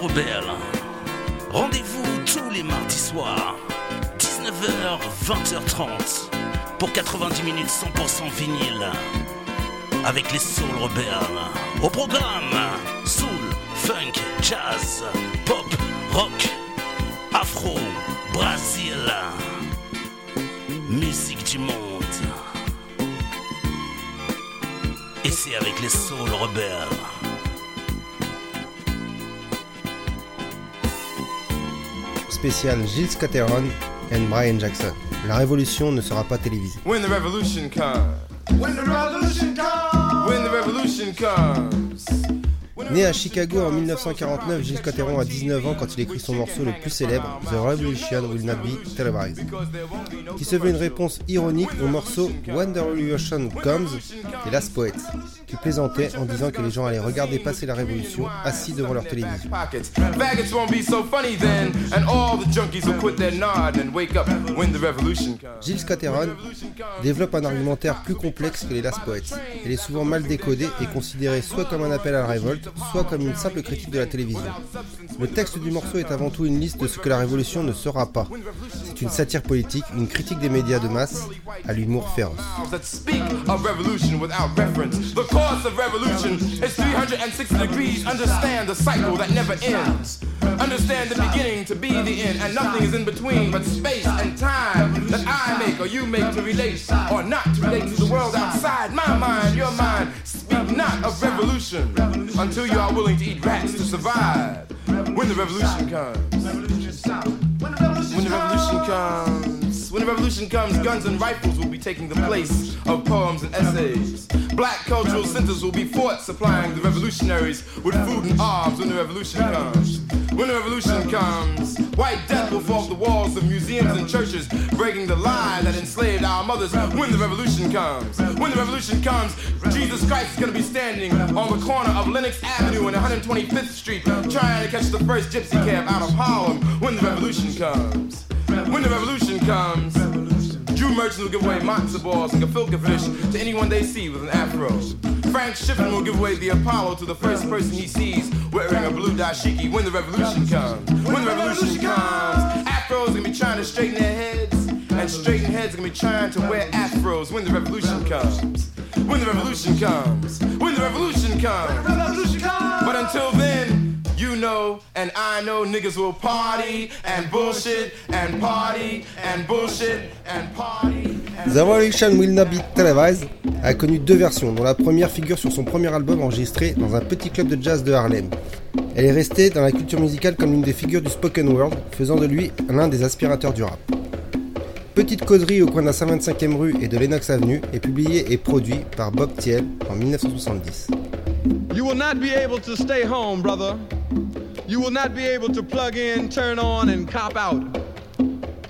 Rebelle. Rendez-vous tous les mardis soirs, 19h, 20h30, pour 90 minutes 100% vinyle. Avec les Soul Rebelles. Au programme, soul, funk, jazz, pop, rock, afro, Brésil. Musique du monde. Et c'est avec les Soul Rebelles. Spécial Gilles Scatteron et Brian Jackson. La révolution ne sera pas télévisée. When the revolution comes. When the revolution comes. When the revolution comes. Né à Chicago en 1949, Gilles Cotteron a 19 ans quand il écrit son morceau le plus célèbre, The Revolution Will Not Be Televised, qui se veut une réponse ironique au morceau When the Revolution Comes des Last Poets, qui plaisantait en disant que les gens allaient regarder passer la révolution assis devant leur télévision. Gilles Cotteron développe un argumentaire plus complexe que les Last Poets. Il est souvent mal décodé et considéré soit comme un appel à la révolte, soit comme une simple critique de la télévision. Le texte du morceau est avant tout une liste de ce que la révolution ne sera pas. C'est une satire politique, une critique des médias de masse, à l'humour féroce. Understand the beginning to be the end, and nothing is in between but space and time that I make or you make to relate or not to relate to the world outside my mind, your mind. Speak not of revolution until you are willing to eat rats to survive. When the revolution comes, comes, when the revolution comes, guns and rifles will be taking the place of poems and essays. Black cultural centers will be fought supplying the revolutionaries with food and arms when the revolution comes. When the revolution comes, white death will fall the walls of museums and churches, breaking the lie that enslaved our mothers. When the revolution comes, when the revolution comes, Jesus Christ is to be standing on the corner of Lenox Avenue and 125th Street, trying to catch the first gypsy cab out of Harlem. When the revolution comes, when the revolution comes. Jew merchants will give away matzo balls and gefilte fish to anyone they see with an afro. Frank Schiffman will give away the Apollo to the first person he sees wearing a blue dashiki when the revolution comes. When the revolution comes, afros gonna be trying to straighten their heads, and straighten heads gonna be trying to wear afros when the revolution comes. When the revolution comes. When the revolution comes. But until then, you know and I know niggas will party and bullshit and party and bullshit and party. The Revolution Will Not Be Televised a connu deux versions, dont la première figure sur son premier album enregistré dans un petit club de jazz de Harlem. Elle est restée dans la culture musicale comme l'une des figures du spoken word, faisant de lui l'un des aspirateurs du rap. Petite causerie au coin de la 125e rue et de Lenox Avenue est publié et produit par Bob Thiel en 1970. You will not be able to stay home, brother. You will not be able to plug in, turn on, and cop out.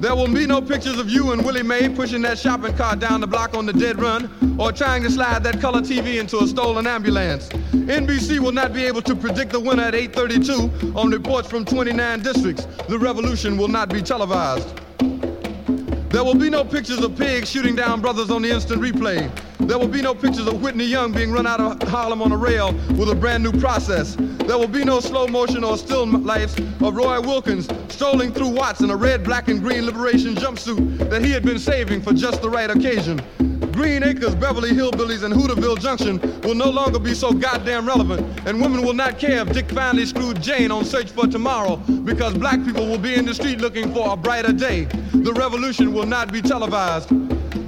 There will be no pictures of you and Willie Mae pushing that shopping cart down the block on the dead run or trying to slide that color TV into a stolen ambulance. NBC will not be able to predict the winner at 8:32 on reports from 29 districts. The revolution will not be televised. There will be no pictures of pigs shooting down brothers on the instant replay. There will be no pictures of Whitney Young being run out of Harlem on a rail with a brand new process. There will be no slow motion or still lifes of Roy Wilkins strolling through Watts in a red, black, and green liberation jumpsuit that he had been saving for just the right occasion. Green Acres, Beverly Hillbillies, and Hooterville Junction will no longer be so goddamn relevant, and women will not care if Dick finally screwed Jane on Search for Tomorrow because black people will be in the street looking for a brighter day. The revolution will not be televised.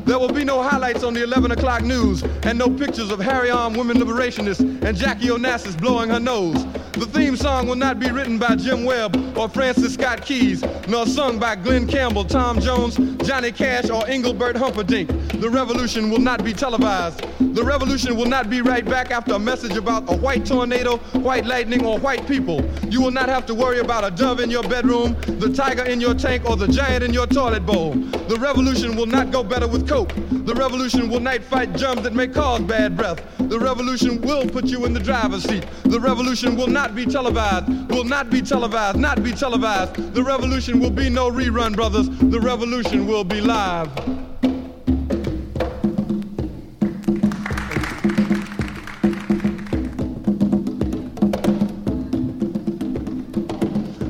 There will be no highlights on the 11 o'clock news and no pictures of Harry armed women liberationists and Jackie Onassis blowing her nose. The theme song will not be written by Jim Webb or Francis Scott Keys, nor sung by Glen Campbell, Tom Jones, Johnny Cash, or Engelbert Humperdinck. The revolution will not be televised. The revolution will not be right back after a message about a white tornado, white lightning, or white people. You will not have to worry about a dove in your bedroom, the tiger in your tank, or the giant in your toilet bowl. The revolution will not go better with coke. The revolution will not fight germs that may cause bad breath. The revolution will put you in the driver's seat. The revolution will not be televised, will not be televised, not be televised. The revolution will be no rerun, brothers. The revolution will be live.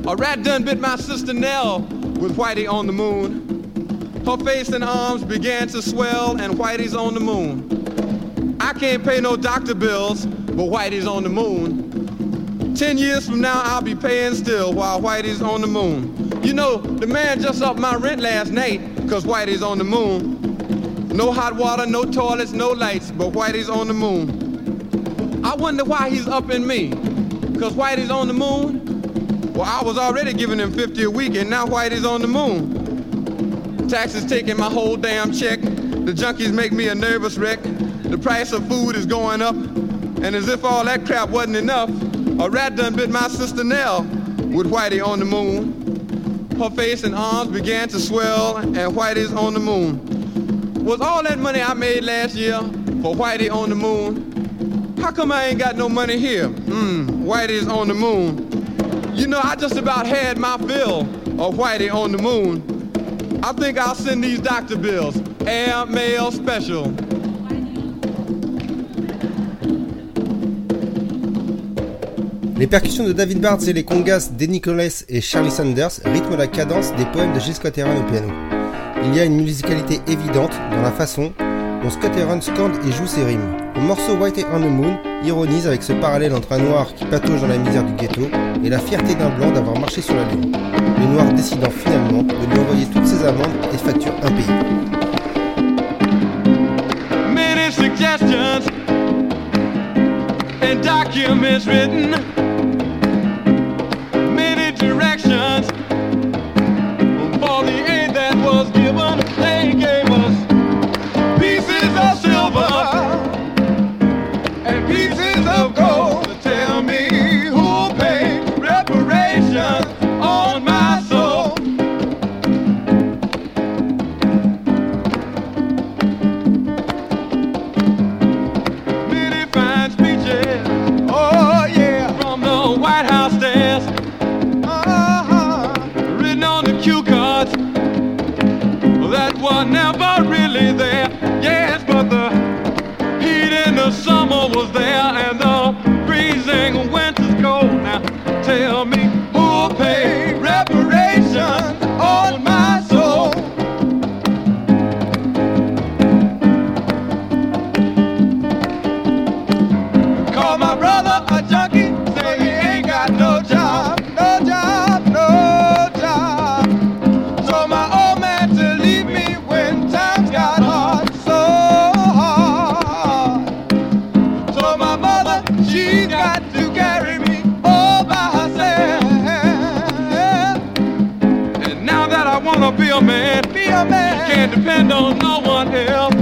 A rat done bit my sister Nell with Whitey on the moon. Her face and arms began to swell, and Whitey's on the moon. I can't pay no doctor bills, but Whitey's on the moon. Ten years from now, I'll be paying still while Whitey's on the moon. You know, the man just upped my rent last night, cause Whitey's on the moon. No hot water, no toilets, no lights, but Whitey's on the moon. I wonder why he's upping me, cause Whitey's on the moon? Well, I was already giving him 50 a week, and now Whitey's on the moon. Taxes taking my whole damn check. The junkies make me a nervous wreck. The price of food is going up. And as if all that crap wasn't enough, a rat done bit my sister Nell with Whitey on the moon. Her face and arms began to swell, and Whitey's on the moon. Was all that money I made last year for Whitey on the moon? How come I ain't got no money here? Mmm, Whitey's on the moon. You know, I just about had my fill of Whitey on the moon. I think I'll send these doctor bills. Air mail special. Les percussions de David Bartz et les congas d'Eddie Nicholas et Charlie Sanders rythment la cadence des poèmes de Gilles Scott au piano. Il y a une musicalité évidente dans la façon dont Scott Heron scande et joue ses rimes. Le morceau White on the Moon ironise avec ce parallèle entre un noir qui patauge dans la misère du ghetto et la fierté d'un blanc d'avoir marché sur la lune. Le noir décidant finalement de lui envoyer toutes ses amendes et factures impayées. Can't depend on no one else.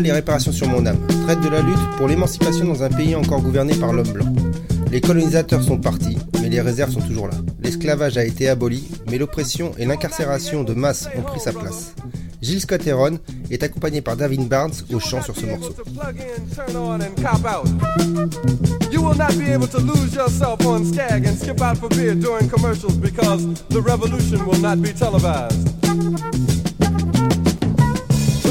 Les réparations sur mon âme traite de la lutte pour l'émancipation dans un pays encore gouverné par l'homme blanc. Les colonisateurs sont partis, mais les réserves sont toujours là. L'esclavage a été aboli, mais l'oppression et l'incarcération de masse ont pris sa place. Gilles Scott Heron est accompagné par David Barnes au chant sur ce morceau.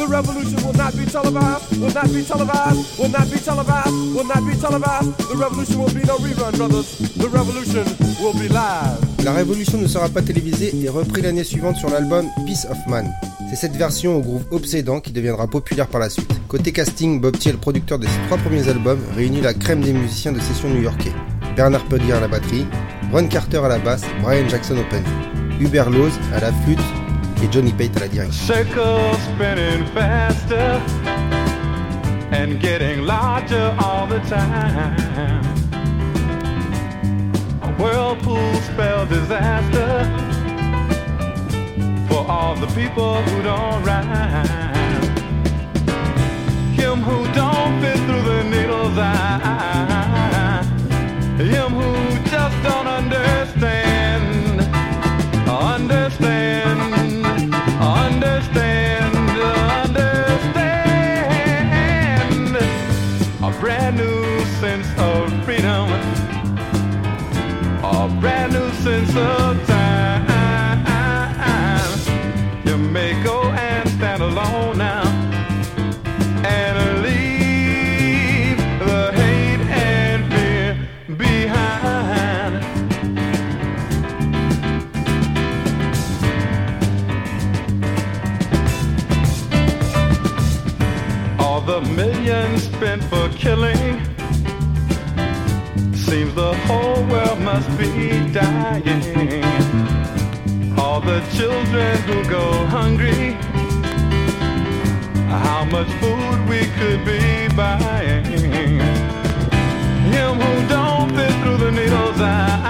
The revolution will not be televised, will not be televised, will not be televised, will not be televised. The revolution will be no rerun, brothers. The revolution will be live. La révolution ne sera pas télévisée et repris l'année suivante sur l'album Peace of Man. C'est cette version au groove obsédant qui deviendra populaire par la suite. Côté casting, Bob Thiel, producteur de ses trois premiers albums, réunit la crème des musiciens de session new-yorkais. Bernard Pedier à la batterie, Ron Carter à la basse, Brian Jackson au piano, Hubert à la flûte et Johnny Pate à spinning faster and getting larger all the time. A whirlpool spell disaster for all the people who don't rhyme. Him who don't fit through the needle's eye. Him who just don't understand. Killing seems the whole world must be dying. All the children who go hungry how much food we could be buying. Him who don't fit through the needle's eye.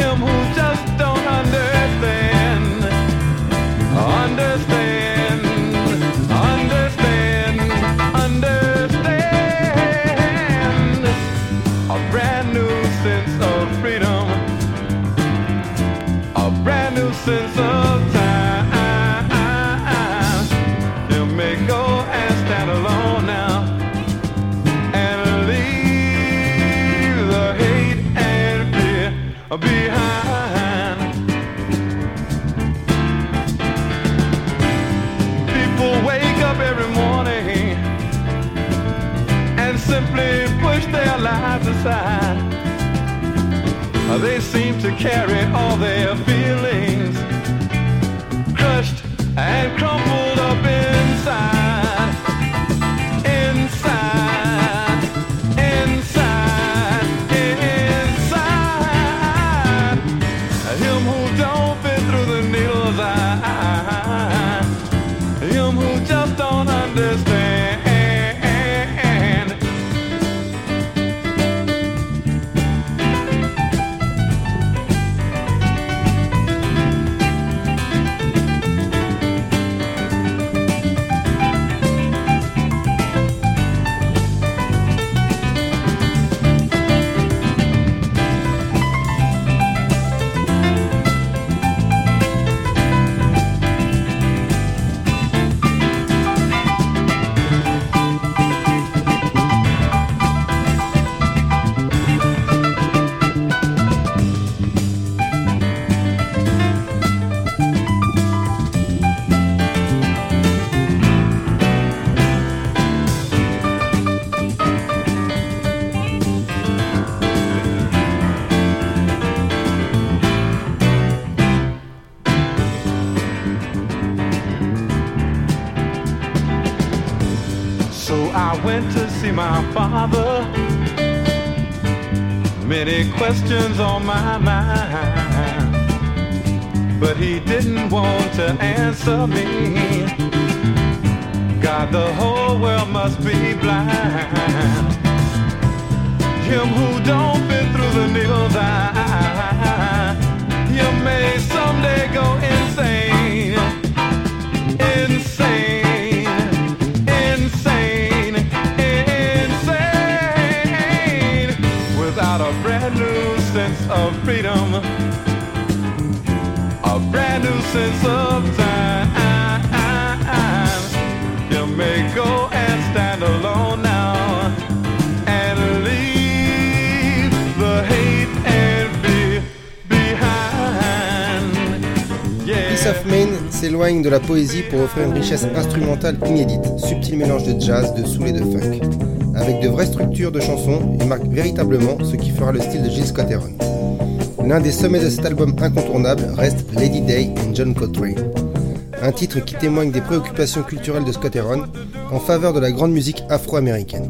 Him who just don't understand. Understand. behind. People wake up every morning and simply push their lives aside. They seem to carry all their feelings crushed and crumbled. Went to see my father. Many questions on my mind. But he didn't want to answer me. God, the whole world must be blind. Him who don't fit through the needle's eye. You may someday go insane. Of freedom. A brand new sense of time. You may go and stand alone now and leave the hate and fear behind. Peace of Main s'éloigne de la poésie pour offrir une richesse instrumentale inédite, subtil mélange de jazz, de soul et de funk. Avec de vraies structures de chansons, il marque véritablement ce qui fera le style de Gilles Scott Heron. L'un des sommets de cet album incontournable reste Lady Day and John Coltrane. Un titre qui témoigne des préoccupations culturelles de Scott Heron en faveur de la grande musique afro-américaine.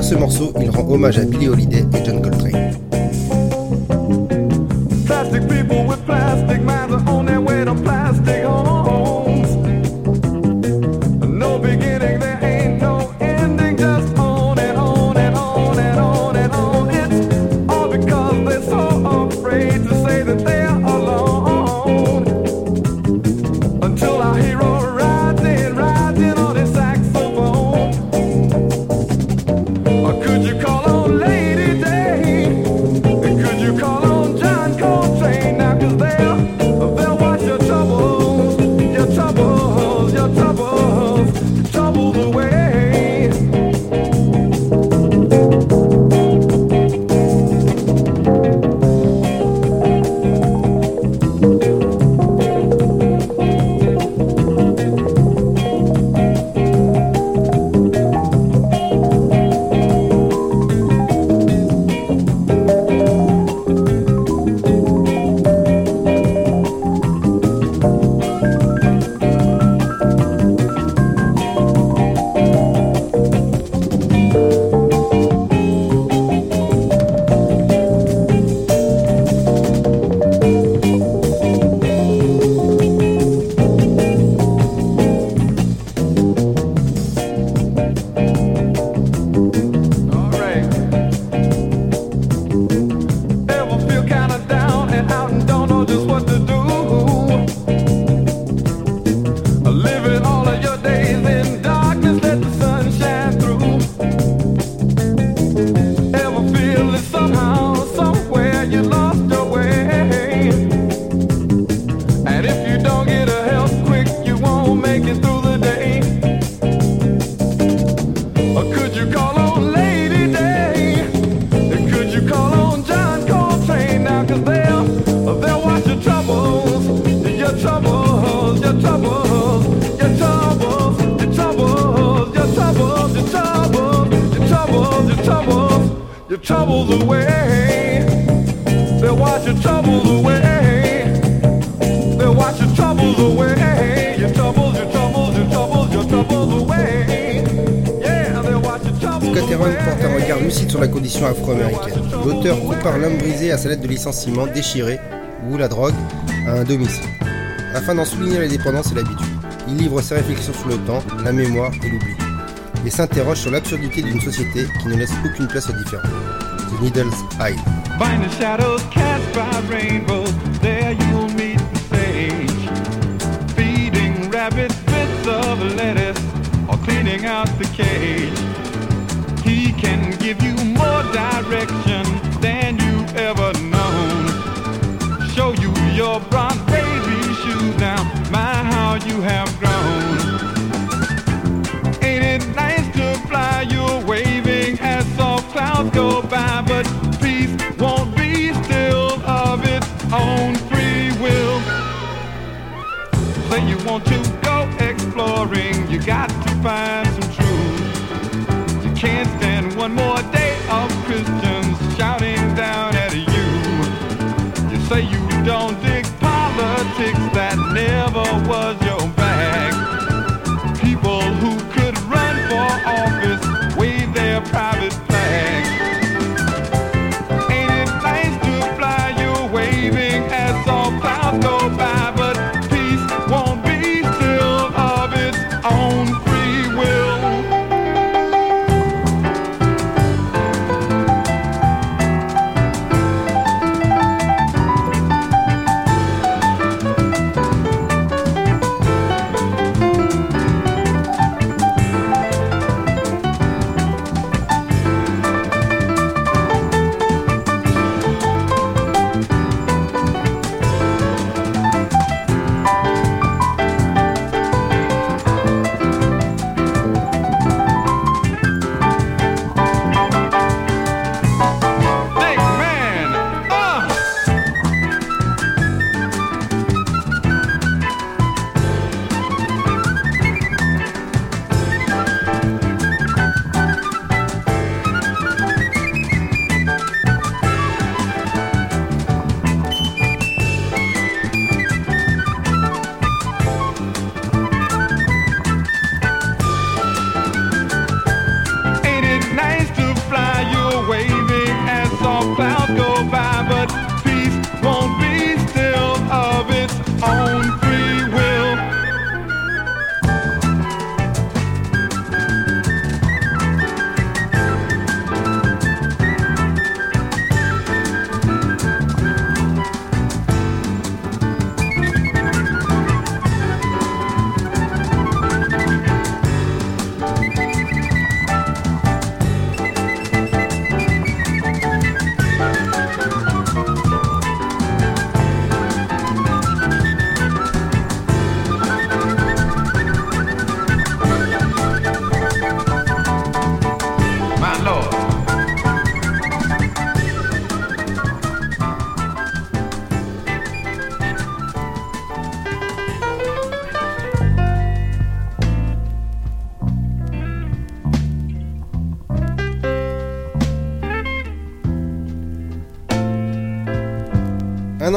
Travers ce morceau, il rend hommage à Billie Holiday et John Coltrane. Sur la condition afro-américaine. L'auteur compare l'homme brisé à sa lettre de licenciement déchirée, ou la drogue, à un domicile. Afin d'en souligner la dépendance et l'habitude, il livre ses réflexions sur le temps, la mémoire et l'oubli, et s'interroge sur l'absurdité d'une société qui ne laisse aucune place aux différents. The Needle's Eye. Direction than you've ever known. Show you your brown baby shoes now. My, how you have grown. Ain't it nice to fly? You're waving as soft clouds go by, but peace won't be still of its own free will. Say you want to go exploring, you got to find some truth. You can't stand one more day was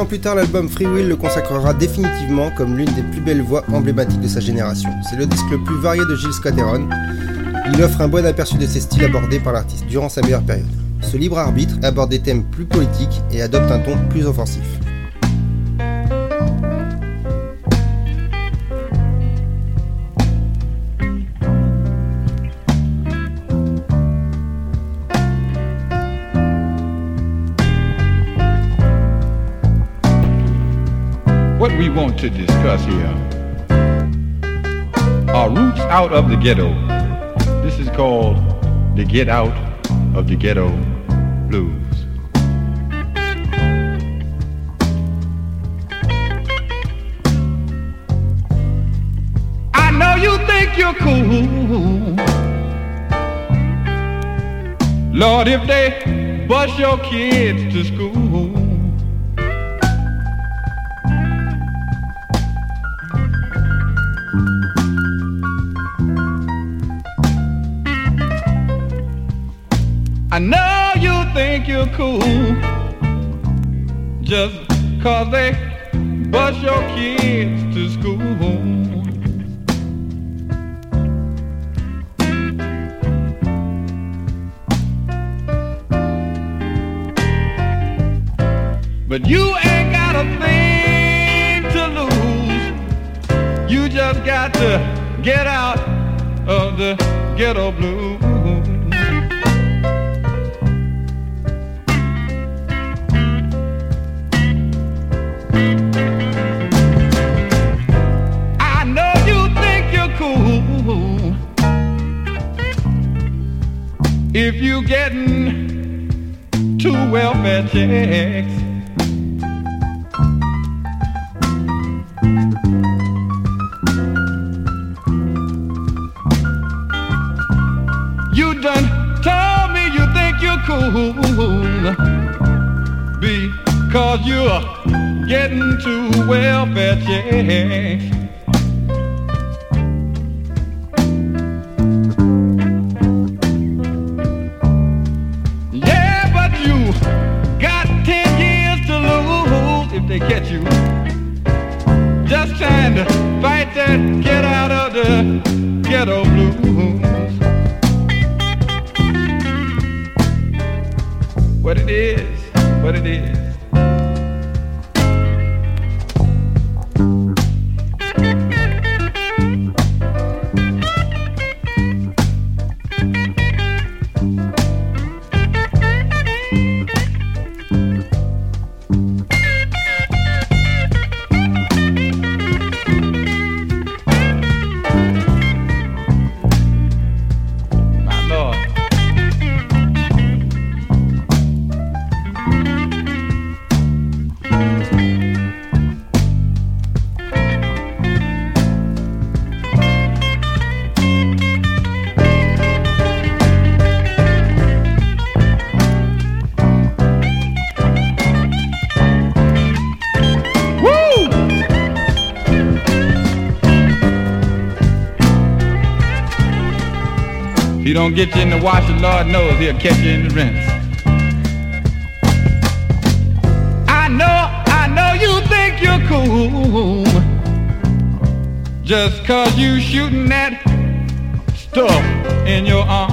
Plus tard, l'album Free Will le consacrera définitivement comme l'une des plus belles voix emblématiques de sa génération. C'est le disque le plus varié de Gilles Scott Heron. Il offre un bon aperçu de ses styles abordés par l'artiste durant sa meilleure période. Ce libre arbitre aborde des thèmes plus politiques et adopte un ton plus offensif. To discuss here are roots out of the ghetto. This is called the Get Out of the Ghetto Blues. I know you think you're cool. Lord, if they bus your kids to school. Getting to welfare checks. Don't get you in the wash, the Lord knows he'll catch you in the rinse. I know, I know you think you're cool. Just cause you shooting that stuff in your arm.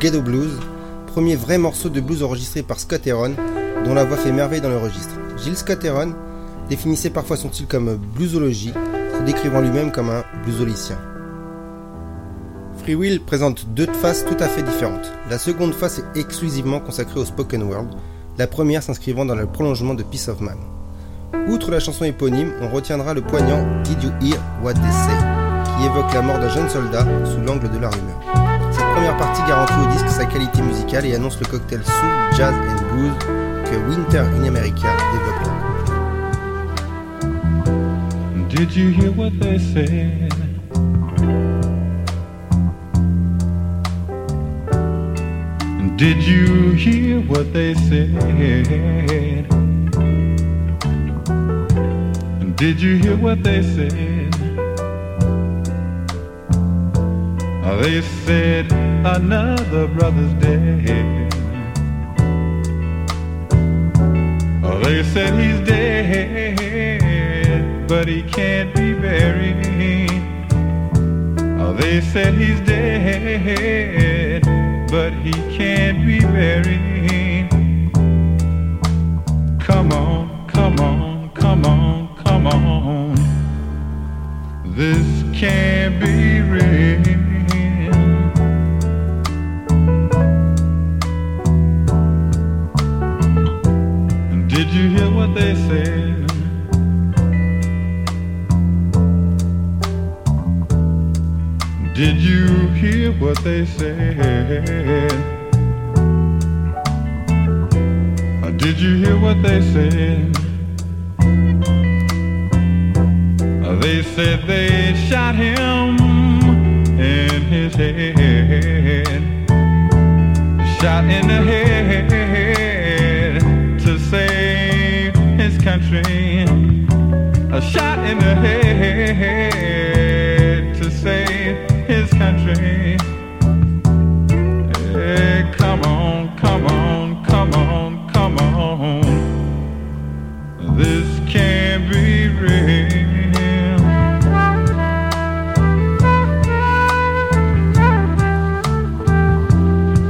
Ghetto Blues, premier vrai morceau de blues enregistré par Scott Heron, dont la voix fait merveille dans le registre. Gilles Scott Heron définissait parfois son style comme bluesologie, se décrivant lui-même comme un bluesolicien. Free Will présente deux faces tout à fait différentes. La seconde face est exclusivement consacrée au spoken word, la première s'inscrivant dans le prolongement de Peace of Man. Outre la chanson éponyme, on retiendra le poignant Did You Hear What They Say, qui évoque la mort d'un jeune soldat sous l'angle de la rumeur. Première partie garantit au disque sa qualité musicale et annonce le cocktail soul, jazz and blues que Winter in America développera. Did you hear what they said? Did you hear what they said? Did you hear what they said? They said another brother's dead. They said he's dead, but he can't be buried. They said he's dead, but he can't be buried. Come on, come on, come on, come on. This can't be real. Did you hear what they said? Did you hear what they said? They said they shot him in his head. Shot in the head to save his country. A shot in the head country. Hey, come on, come on, come on, come on. This can't be real.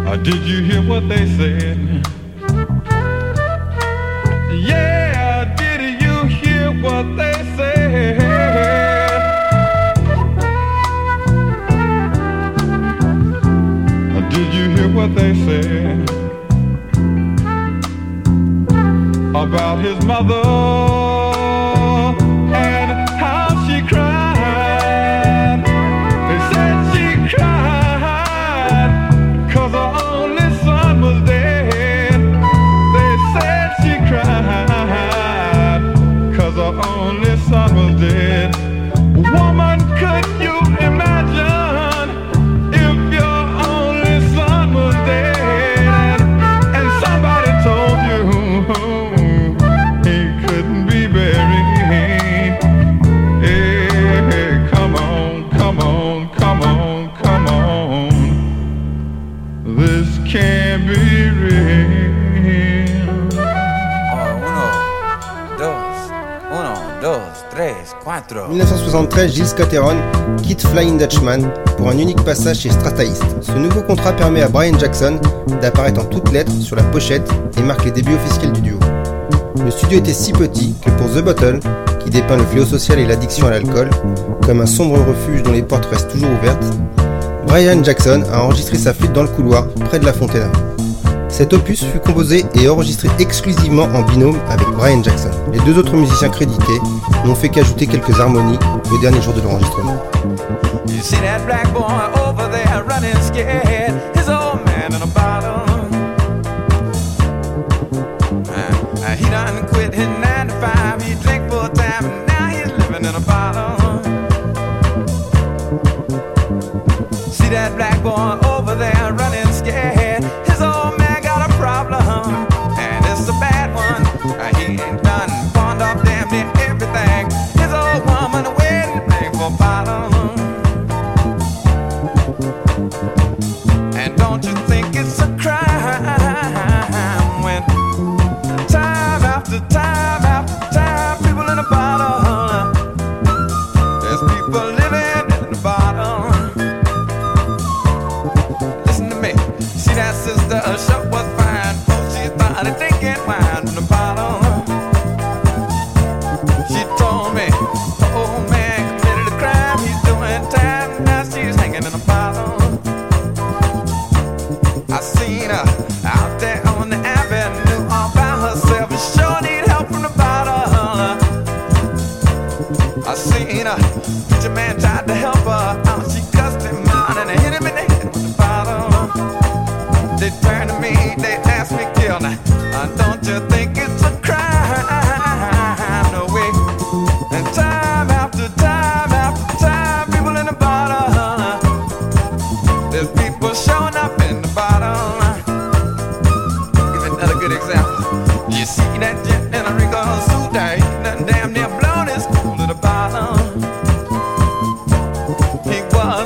Uh, did you hear what they said? about his mother. Gilles Scott-Heron quitte Flying Dutchman pour un unique passage chez Strataist. Ce nouveau contrat permet à Brian Jackson d'apparaître en toutes lettres sur la pochette et marque les débuts officiels du duo. Le studio était si petit que pour The Bottle, qui dépeint le fléau social et l'addiction à l'alcool, comme un sombre refuge dont les portes restent toujours ouvertes, Brian Jackson a enregistré sa flûte dans le couloir près de la fontaine. Cet opus fut composé et enregistré exclusivement en binôme avec Brian Jackson. Les deux autres musiciens crédités n'ont fait qu'ajouter quelques harmonies le dernier jour de l'enregistrement.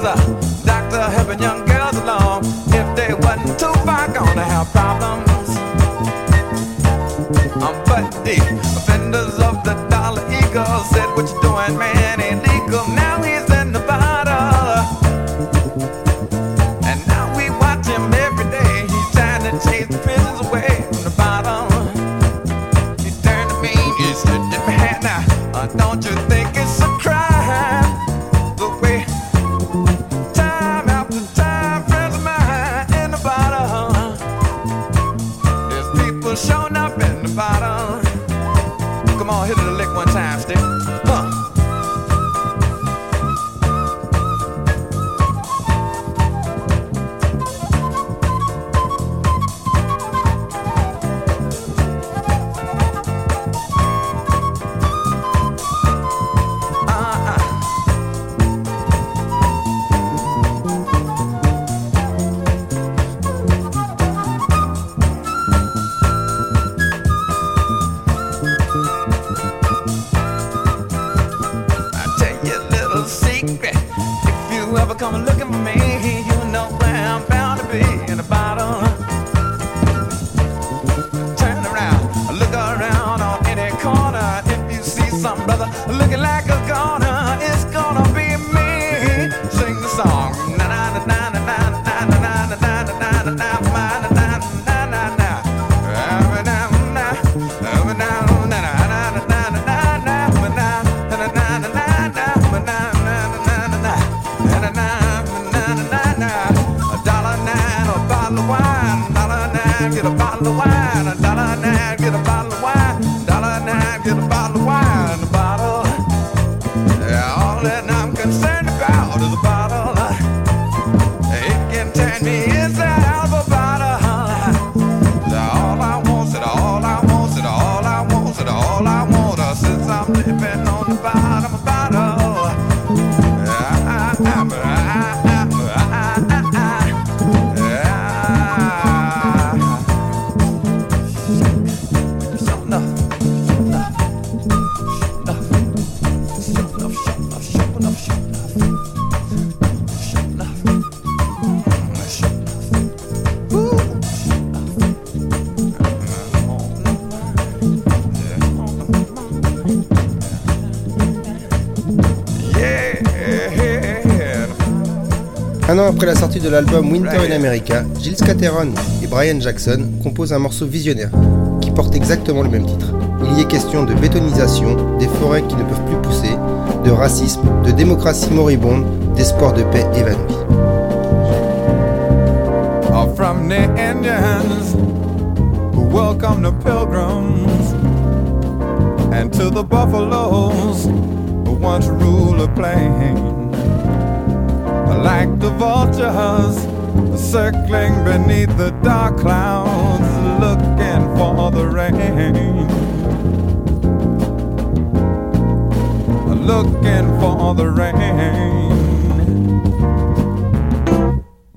was doctor helping young girls along. If they wasn't too far gonna have problems. Un an après la sortie de l'album Winter in America, Gilles Cateron et Brian Jackson composent un morceau visionnaire qui porte exactement le même titre. Il y est question de bétonisation, des forêts qui ne peuvent plus pousser, de racisme, de démocratie moribonde, d'espoir de paix évanoui. like the vultures circling beneath the dark clouds, looking for the rain. Looking for the rain.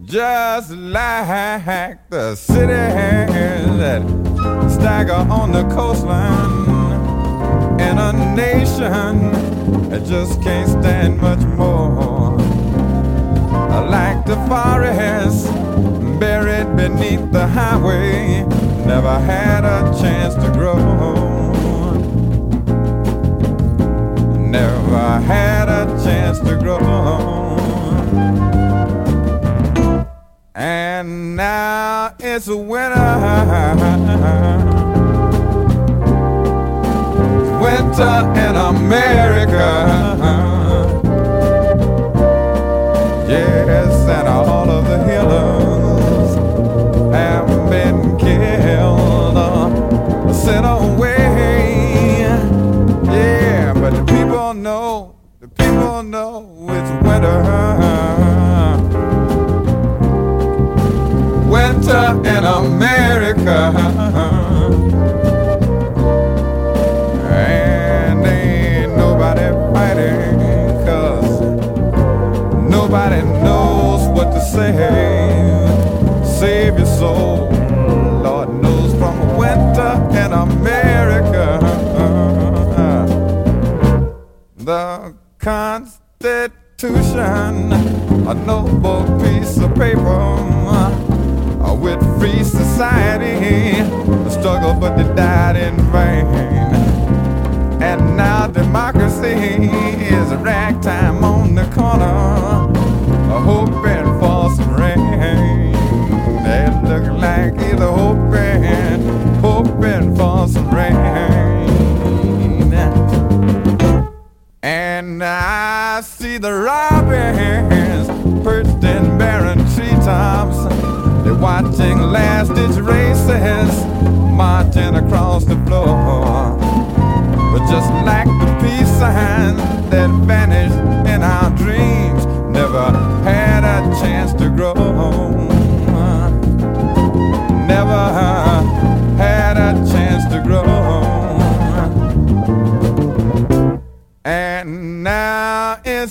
Just like the cities that stagger on the coastline, and a nation that just can't stand much more like the forest, buried beneath the highway. Never had a chance to grow. Never had a chance to grow. And now it's winter winter in America. murder they died in vain. And now democracy is ragtime.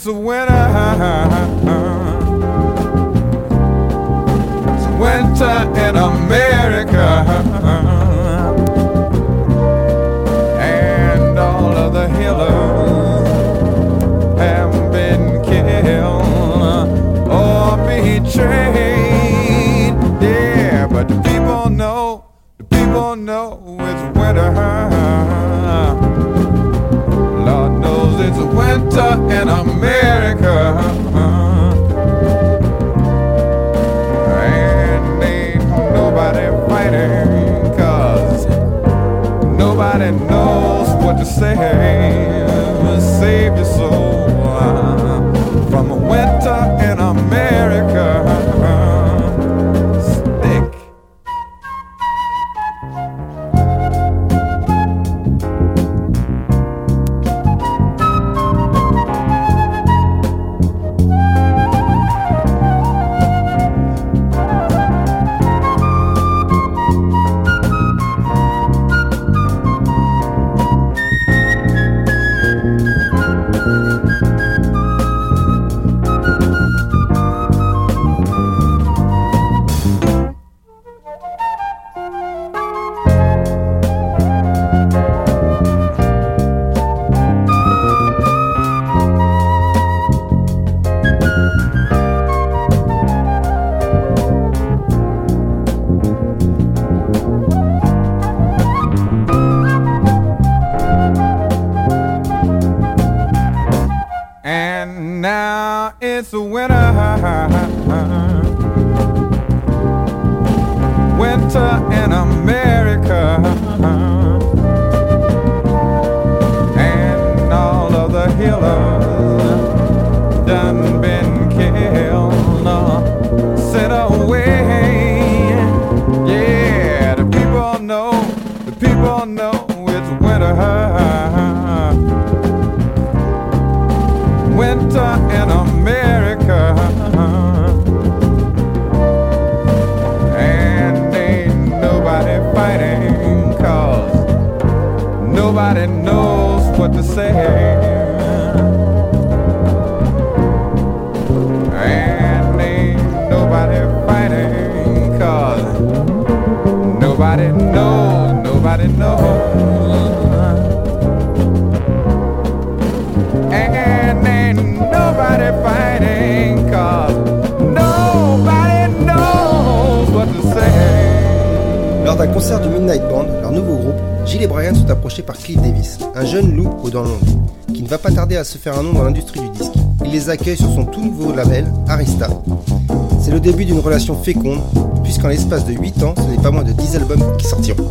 the winner. Sont approchés par Cliff Davis, un jeune loup aux dents longues, qui ne va pas tarder à se faire un nom dans l'industrie du disque. Il les accueille sur son tout nouveau label, Arista. C'est le début d'une relation féconde, puisqu'en l'espace de 8 ans, ce n'est pas moins de 10 albums qui sortiront.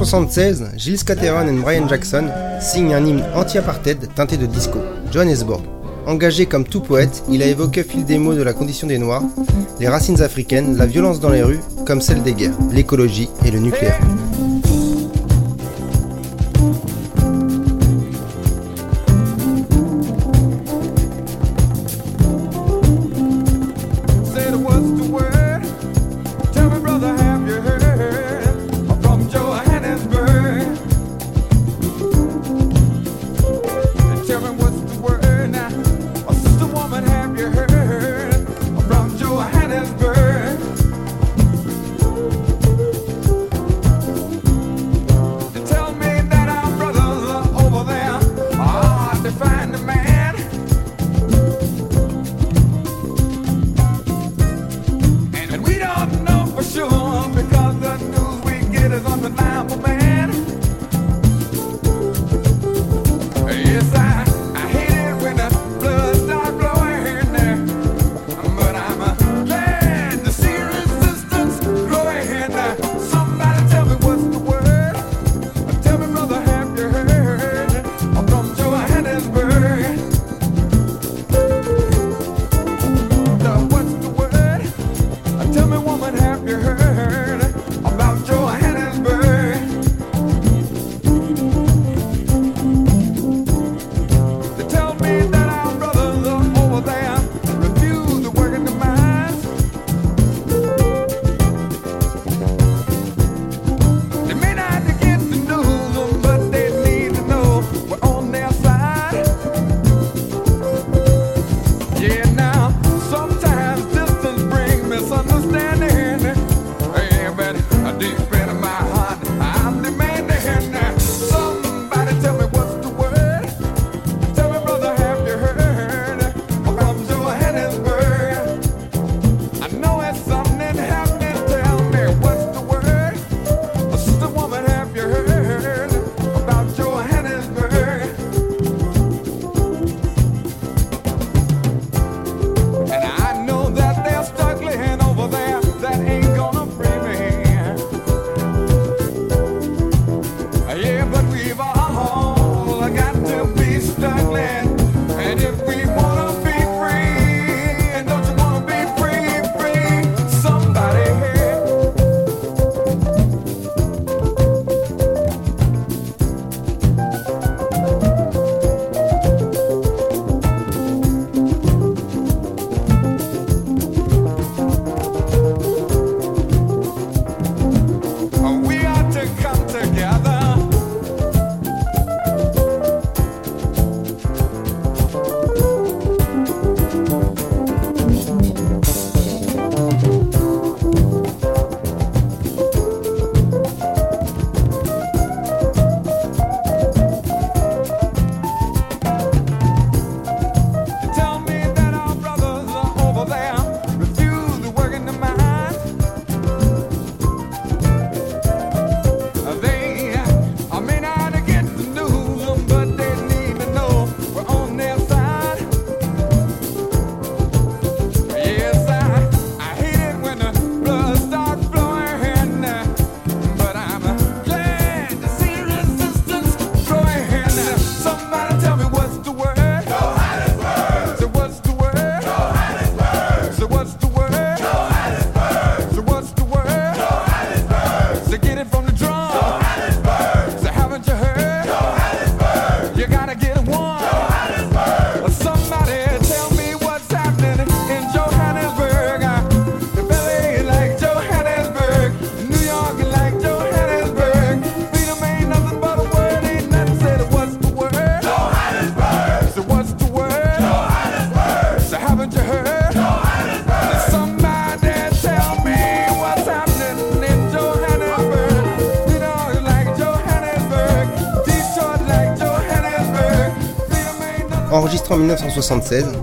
1976, Gilles Scatteron et Brian Jackson signent un hymne anti-apartheid teinté de disco, Johannesburg. Engagé comme tout poète, il a évoqué fil des mots de la condition des Noirs, les racines africaines, la violence dans les rues, comme celle des guerres, l'écologie et le nucléaire.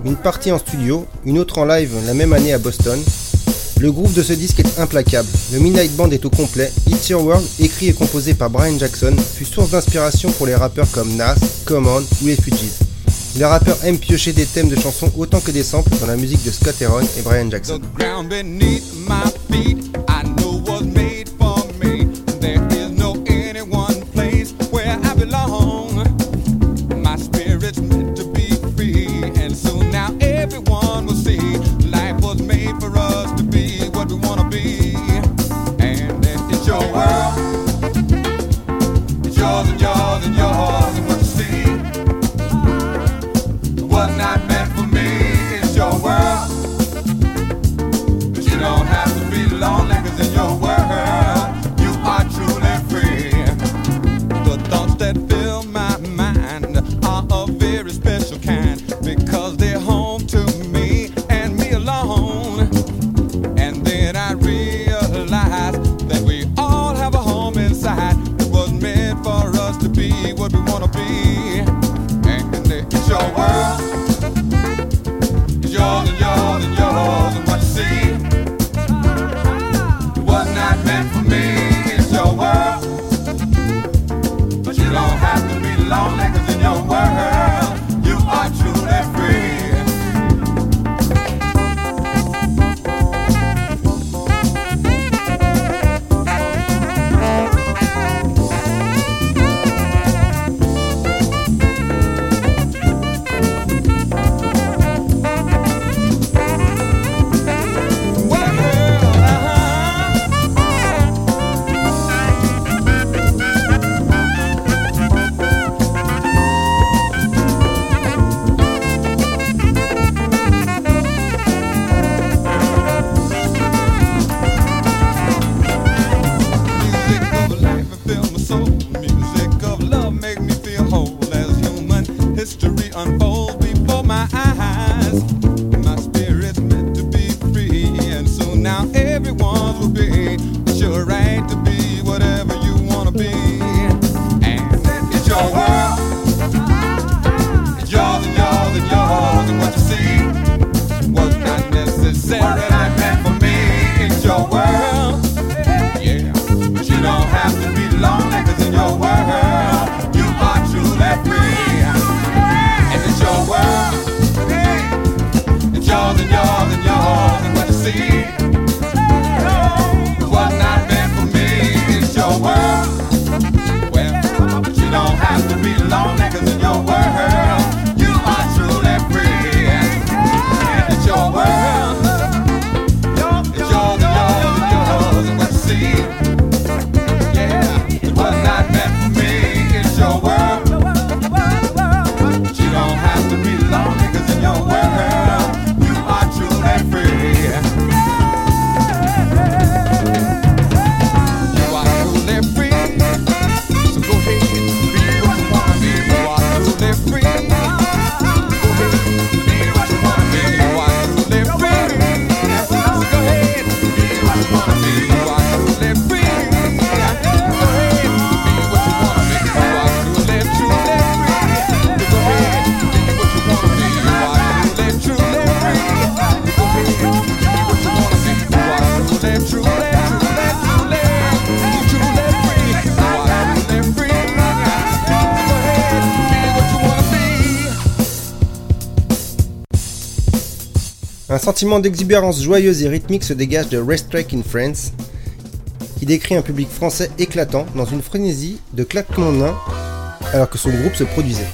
une partie en studio, une autre en live la même année à Boston. Le groupe de ce disque est implacable, le Midnight Band est au complet, It's Your World, écrit et composé par Brian Jackson, fut source d'inspiration pour les rappeurs comme Nas, Common ou les Fugees. Les rappeurs aiment piocher des thèmes de chansons autant que des samples dans la musique de Scott Aaron et Brian Jackson. Un sentiment d'exubérance joyeuse et rythmique se dégage de Racetrack in France, qui décrit un public français éclatant dans une frénésie de claquements de nains alors que son groupe se produisait.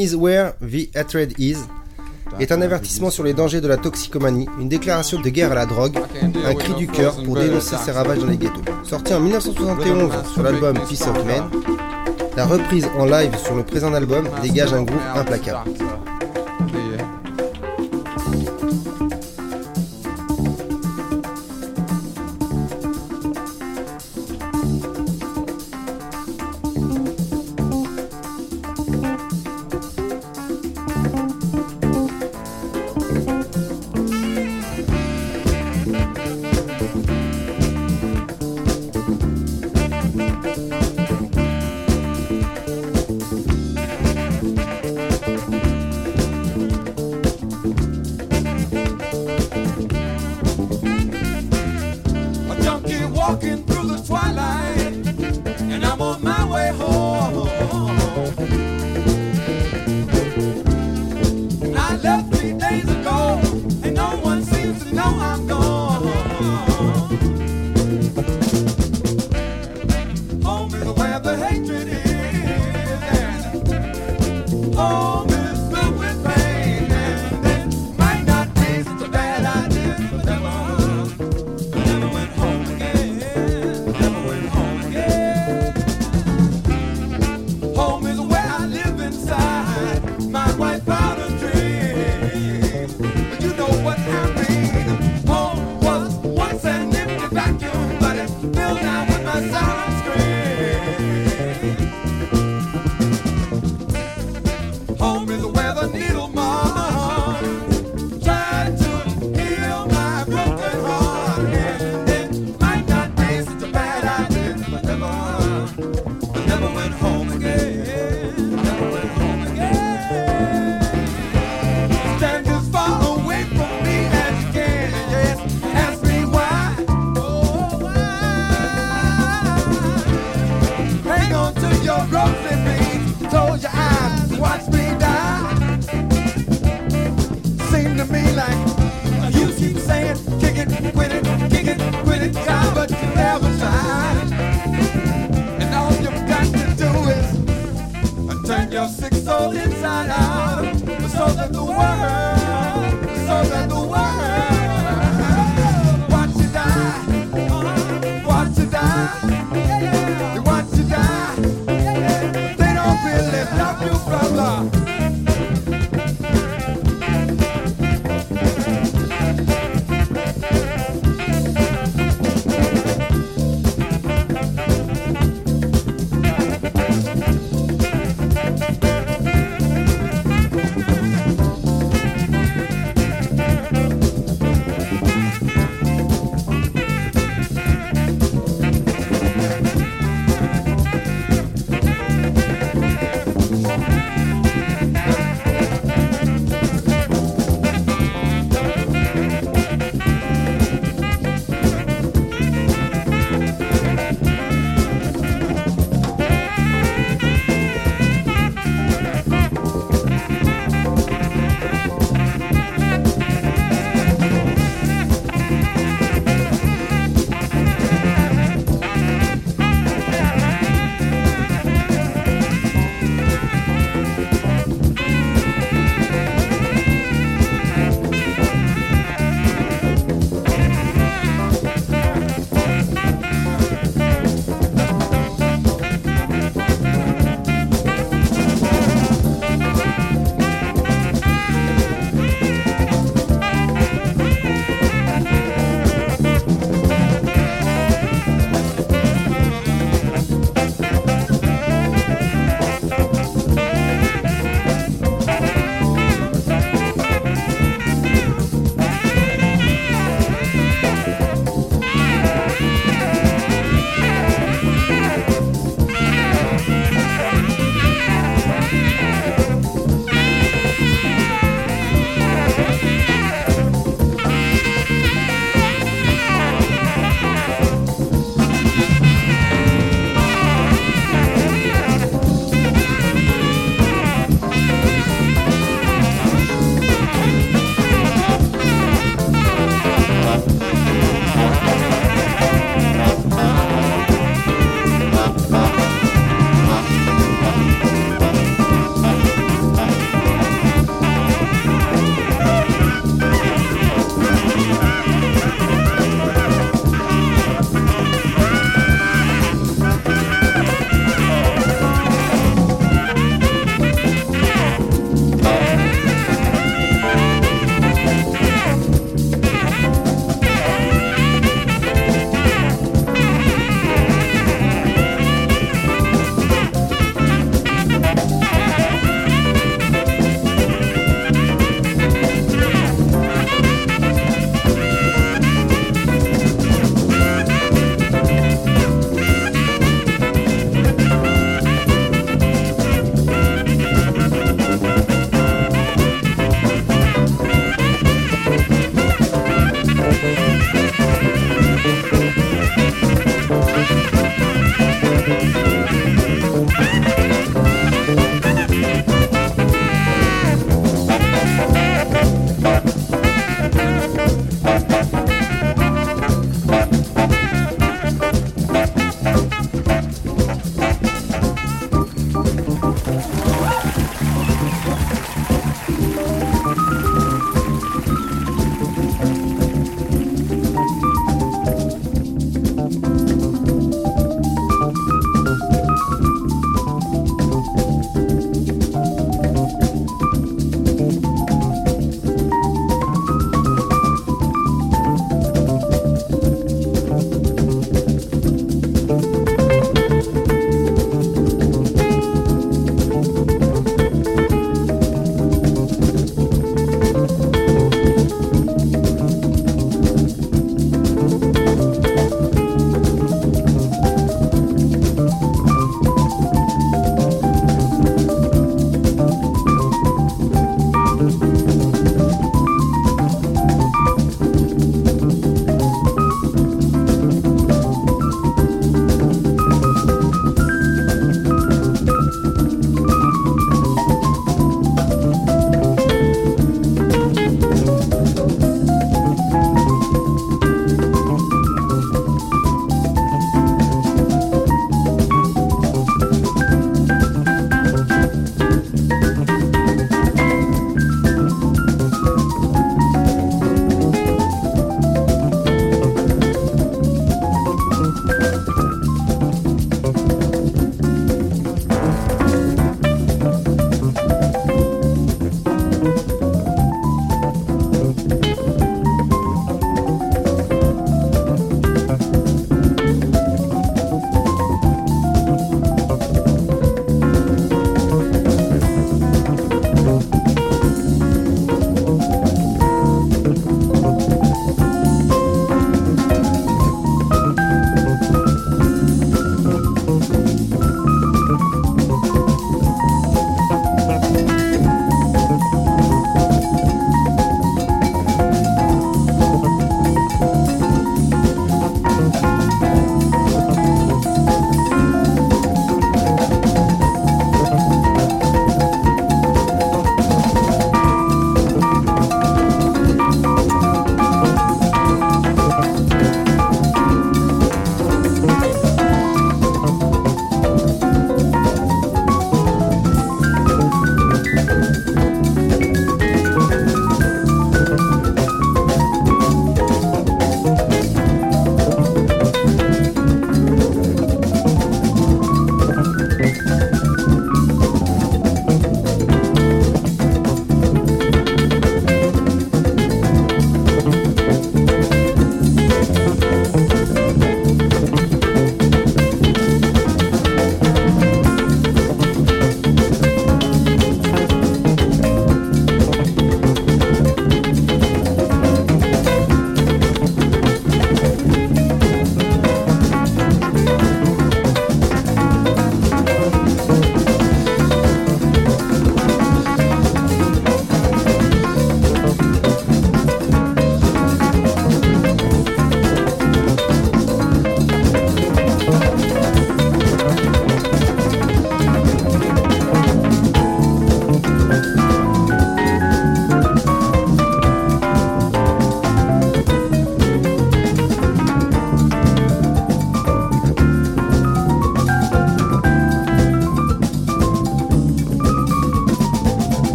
is where the hatred is est un avertissement sur les dangers de la toxicomanie, une déclaration de guerre à la drogue, un cri du cœur pour dénoncer ses ravages dans les ghettos. Sorti en 1971 sur l'album Peace of Men, la reprise en live sur le présent album dégage un groupe implacable.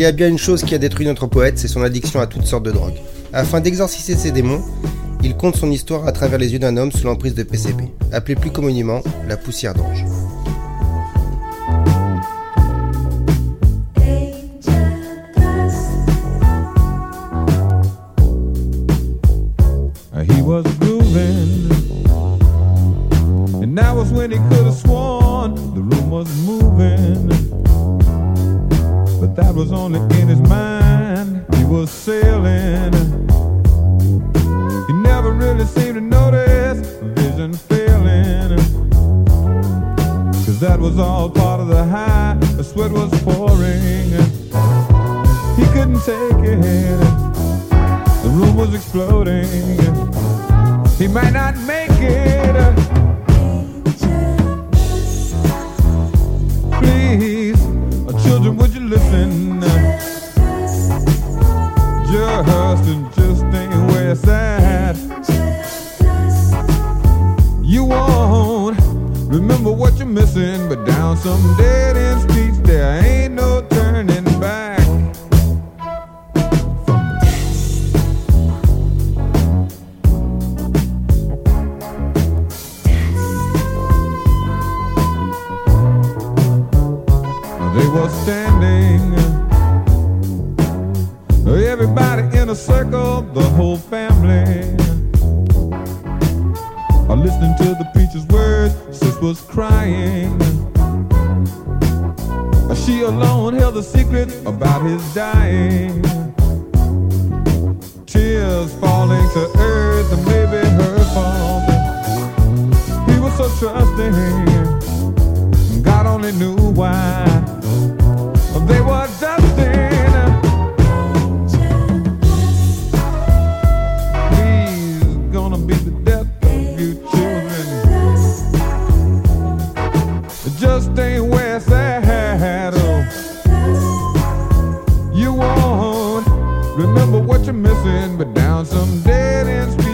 Il y a bien une chose qui a détruit notre poète, c'est son addiction à toutes sortes de drogues. Afin d'exorciser ses démons, il compte son histoire à travers les yeux d'un homme sous l'emprise de PCP, appelé plus communément la poussière d'ange. remember what you're missing, but down some dead end street.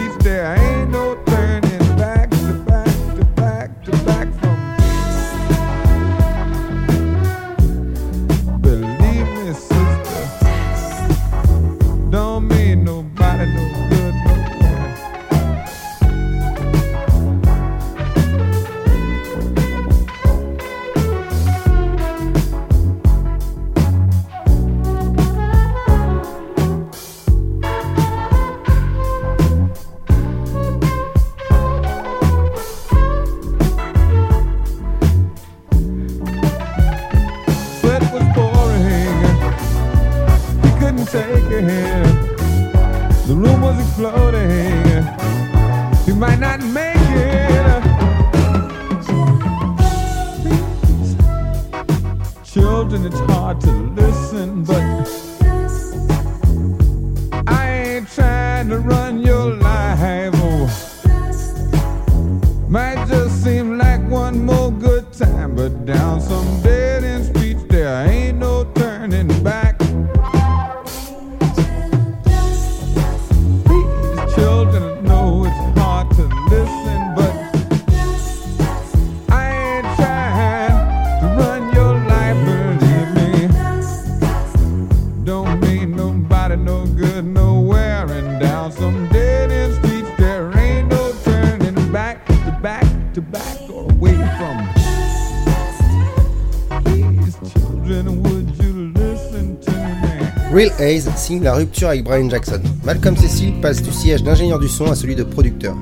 Hayes signe la rupture avec Brian Jackson. Malcolm Cecil passe du siège d'ingénieur du son à celui de producteur,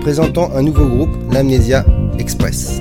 présentant un nouveau groupe, l'Amnesia Express.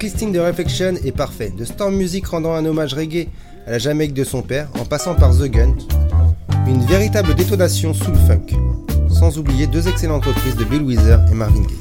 chaque listing de Reflection est parfait, de Storm Music rendant un hommage reggae à la Jamaïque de son père, en passant par The Gun, une véritable détonation sous le funk. Sans oublier deux excellentes reprises de Bill Withers et Marvin Gaye.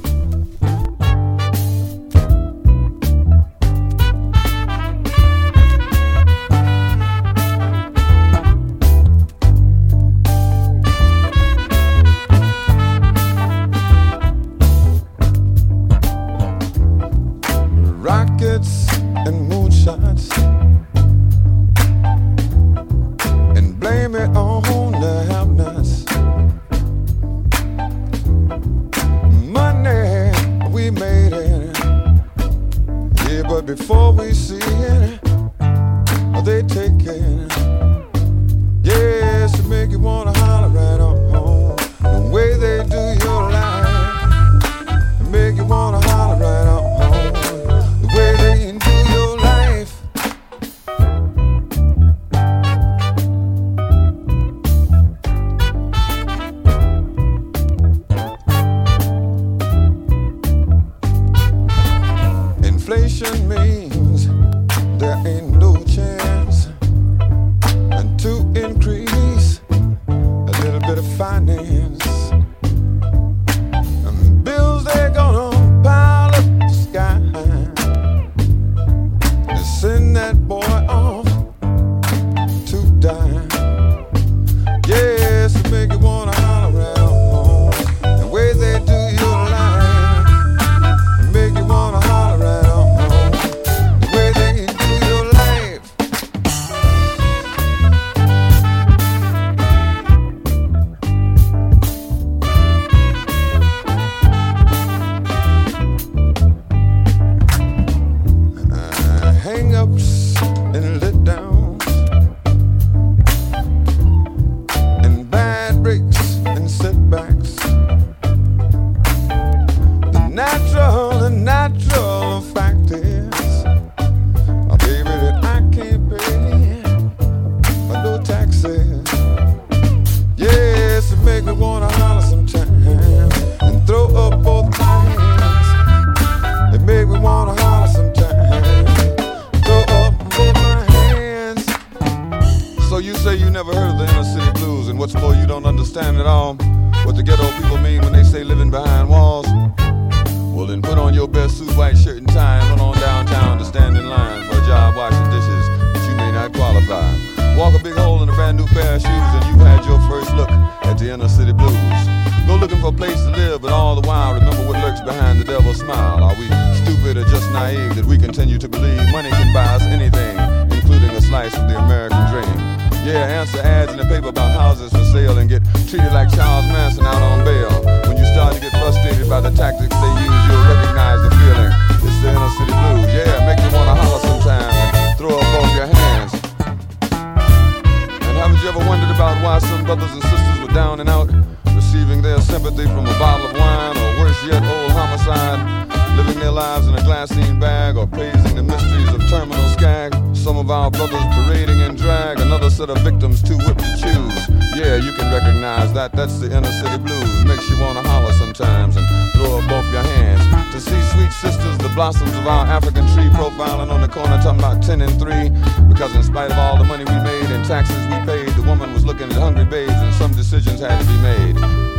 Be made.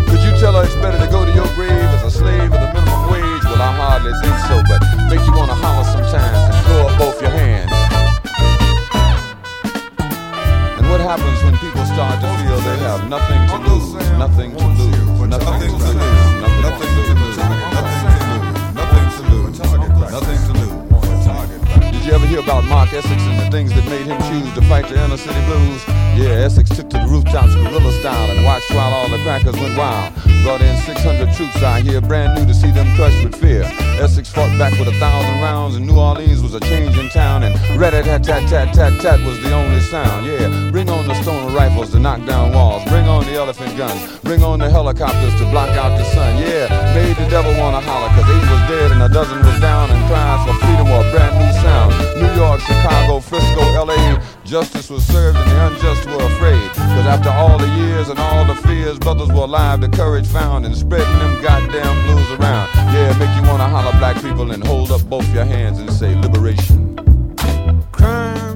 Could you tell her it's better to go to your grave as a slave with a minimum wage? Well, I hardly think so, but make you wanna holler sometimes and throw up both your hands. And what happens when people start to feel they have nothing to lose, nothing to lose, nothing to lose, nothing to lose, nothing to lose, nothing to lose. Did you ever hear about Mark Essex and the things that made him choose to fight the inner city blues? Yeah, Essex took to the rooftops guerrilla style and watched while all the crackers went wild. Brought in 600 troops out here, brand new to see them crushed with fear. Essex fought back with a thousand rounds, and New Orleans was a changing town. And rat tat tat tat tat tat was the only sound. Yeah, rifles to knock down walls. Bring on the elephant guns. Bring on the helicopters to block out the sun. Yeah, made the devil wanna holler, cause eight was dead and a dozen was down. And cries for freedom or a brand new sound. New York, Chicago, Frisco, LA. Justice was served and the unjust were afraid. Cause after all the years and all the fears, brothers were alive, the courage found and spreading them goddamn blues around. Yeah, make you wanna holler black people and hold up both your hands and say liberation. Crime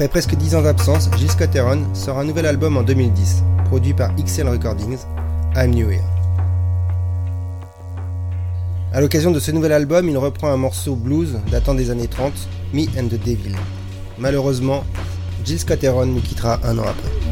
Après presque 10 ans d'absence, Gil Scott-Heron sort un nouvel album en 2010, produit par XL Recordings, I'm New Here. À l'occasion de ce nouvel album, il reprend un morceau blues datant des années 30, Me and the Devil. Malheureusement, Gil Scott-Heron nous quittera un an après.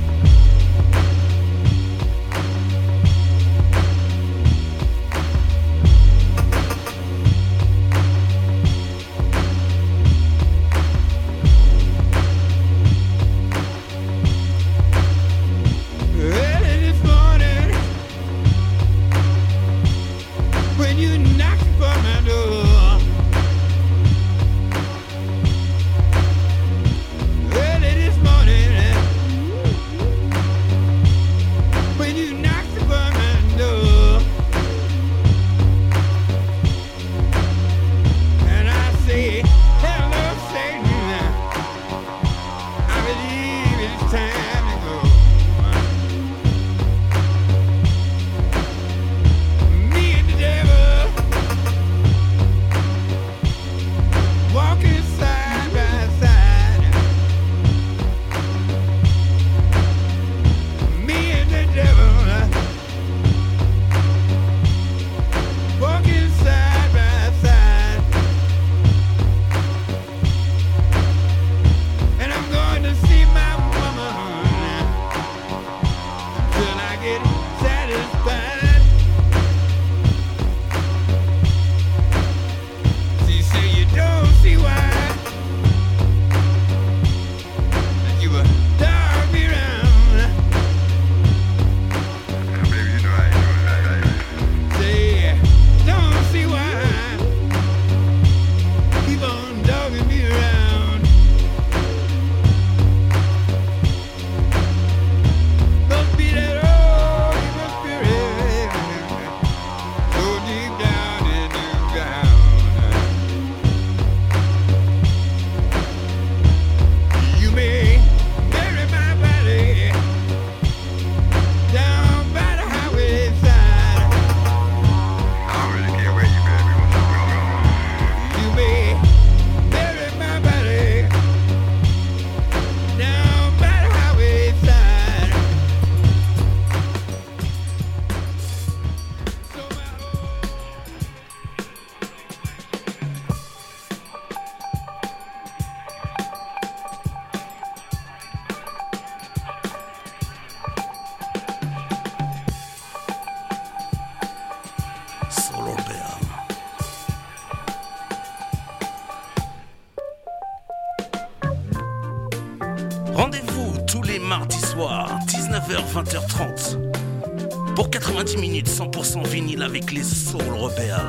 sur le repère.